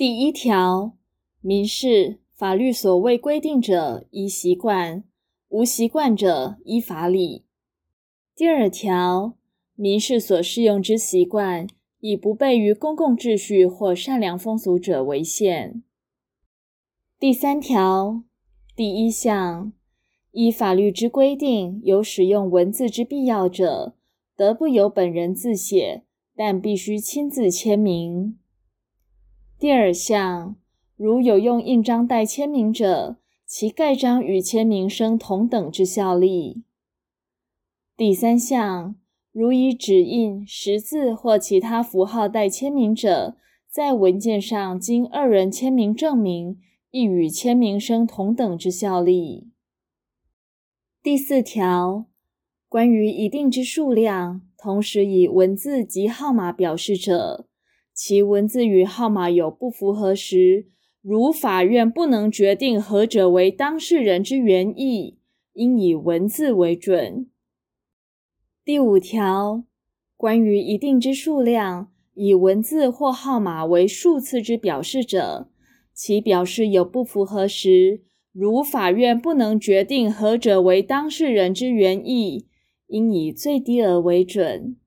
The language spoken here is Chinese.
第一条，民事法律所未规定者，依习惯；无习惯者，依法理。第二条，民事所适用之习惯，以不悖于公共秩序或善良风俗者为限。第三条第一项，依法律之规定，有使用文字之必要者，得不由本人自写，但必须亲自签名。第二项，如有用印章代签名者，其盖章与签名生同等之效力。第三项，如以指印、识字或其他符号代签名者，在文件上经二人签名证明，亦与签名生同等之效力。第四条，关于一定之数量，同时以文字及号码表示者，其文字与号码有不符合时，如法院不能决定何者为当事人之原意，应以文字为准。第五条，关于一定之数量，以文字或号码为数次之表示者，其表示有不符合时，如法院不能决定何者为当事人之原意，应以最低额为准。